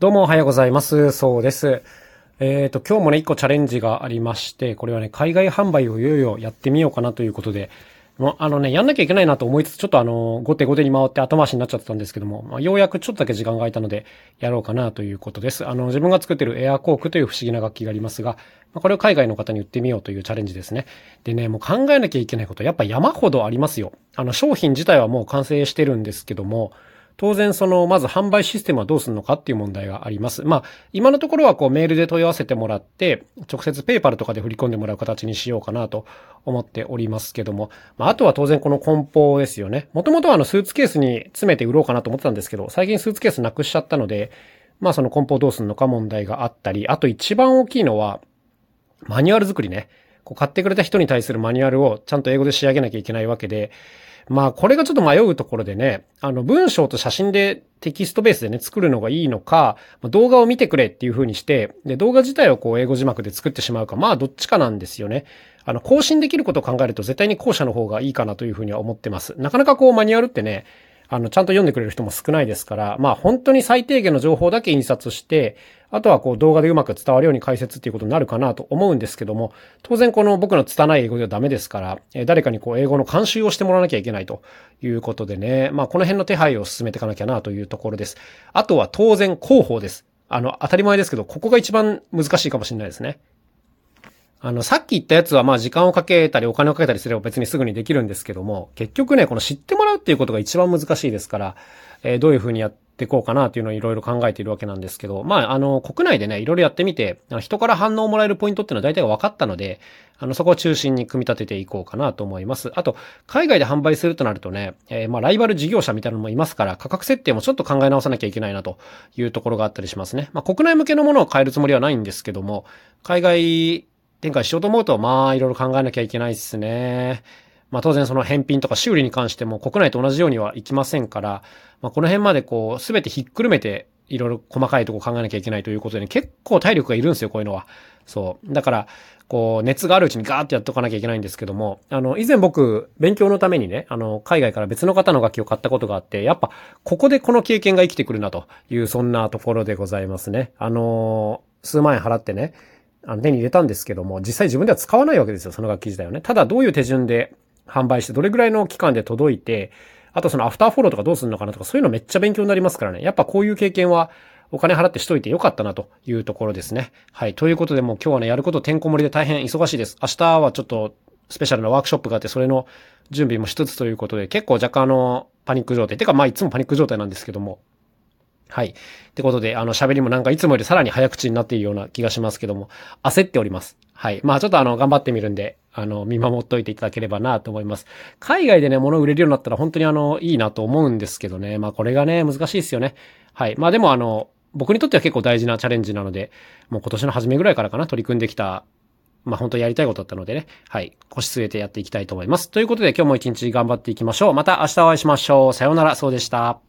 どうもおはようございます。そうです。えっ、ー、と、今日もね、一個チャレンジがありまして、これはね、海外販売をいよいよやってみようかなということで、もう、あのね、やんなきゃいけないなと思いつつ、ちょっとあの、後手後手に回って後回しになっちゃったんですけども、まあ、ようやくちょっとだけ時間が空いたので、やろうかなということです。あの、自分が作ってるエアコークという不思議な楽器がありますが、まあ、これを海外の方に売ってみようというチャレンジですね。でね、もう考えなきゃいけないこと、やっぱ山ほどありますよ。あの、商品自体はもう完成してるんですけども、当然その、まず販売システムはどうするのかっていう問題があります。まあ、今のところはこうメールで問い合わせてもらって、直接ペーパルとかで振り込んでもらう形にしようかなと思っておりますけども、まあ、あとは当然この梱包ですよね。もともとはあのスーツケースに詰めて売ろうかなと思ってたんですけど、最近スーツケースなくしちゃったので、まあその梱包どうするのか問題があったり、あと一番大きいのは、マニュアル作りね。こう買ってくれた人に対するマニュアルをちゃんと英語で仕上げなきゃいけないわけで、まあ、これがちょっと迷うところでね、あの、文章と写真でテキストベースでね、作るのがいいのか、動画を見てくれっていう風にして、で、動画自体をこう、英語字幕で作ってしまうか、まあ、どっちかなんですよね。あの、更新できることを考えると、絶対に後者の方がいいかなという風には思ってます。なかなかこう、マニュアルってね、あの、ちゃんと読んでくれる人も少ないですから、まあ本当に最低限の情報だけ印刷して、あとはこう動画でうまく伝わるように解説っていうことになるかなと思うんですけども、当然この僕の拙い英語ではダメですから、え誰かにこう英語の監修をしてもらわなきゃいけないということでね、まあこの辺の手配を進めていかなきゃなというところです。あとは当然広報です。あの、当たり前ですけど、ここが一番難しいかもしれないですね。あの、さっき言ったやつはまあ時間をかけたりお金をかけたりすれば別にすぐにできるんですけども、結局ね、この知ってもらうっていうことが一番難しいですから、えー、どういうふうにやっていこうかなっていうのをいろいろ考えているわけなんですけど、まあ、あの、国内でね、いろいろやってみて、人から反応をもらえるポイントっていうのは大体分かったので、あの、そこを中心に組み立てていこうかなと思います。あと、海外で販売するとなるとね、えー、まあ、ライバル事業者みたいなのもいますから、価格設定もちょっと考え直さなきゃいけないなというところがあったりしますね。まあ、国内向けのものを変えるつもりはないんですけども、海外展開しようと思うと、まあ、いろいろ考えなきゃいけないですね。まあ当然その返品とか修理に関しても国内と同じようにはいきませんから、まあこの辺までこう、すべてひっくるめて、いろいろ細かいとこ考えなきゃいけないということでね、結構体力がいるんですよ、こういうのは。そう。だから、こう、熱があるうちにガーってやっとかなきゃいけないんですけども、あの、以前僕、勉強のためにね、あの、海外から別の方の楽器を買ったことがあって、やっぱ、ここでこの経験が生きてくるなという、そんなところでございますね。あの、数万円払ってね、あの手に入れたんですけども、実際自分では使わないわけですよ、その楽器自体をね。ただどういう手順で販売して、どれぐらいの期間で届いて、あとそのアフターフォローとかどうするのかなとか、そういうのめっちゃ勉強になりますからね。やっぱこういう経験はお金払ってしといてよかったなというところですね。はい。ということでもう今日はね、やることてんこ盛りで大変忙しいです。明日はちょっとスペシャルなワークショップがあって、それの準備もしつつということで、結構若干あの、パニック状態。てかまあいつもパニック状態なんですけども、はい。ってことで、あの、喋りもなんかいつもよりさらに早口になっているような気がしますけども、焦っております。はい。まあちょっとあの、頑張ってみるんで、あの、見守っといていただければなと思います。海外でね、物売れるようになったら本当にあの、いいなと思うんですけどね。まあこれがね、難しいですよね。はい。まあでもあの、僕にとっては結構大事なチャレンジなので、もう今年の初めぐらいからかな、取り組んできたまあ本当やりたいことだったのでね。はい。腰据えてやっていきたいと思います。ということで今日も一日頑張っていきましょう。また明日お会いしましょう。さようなら。そうでした。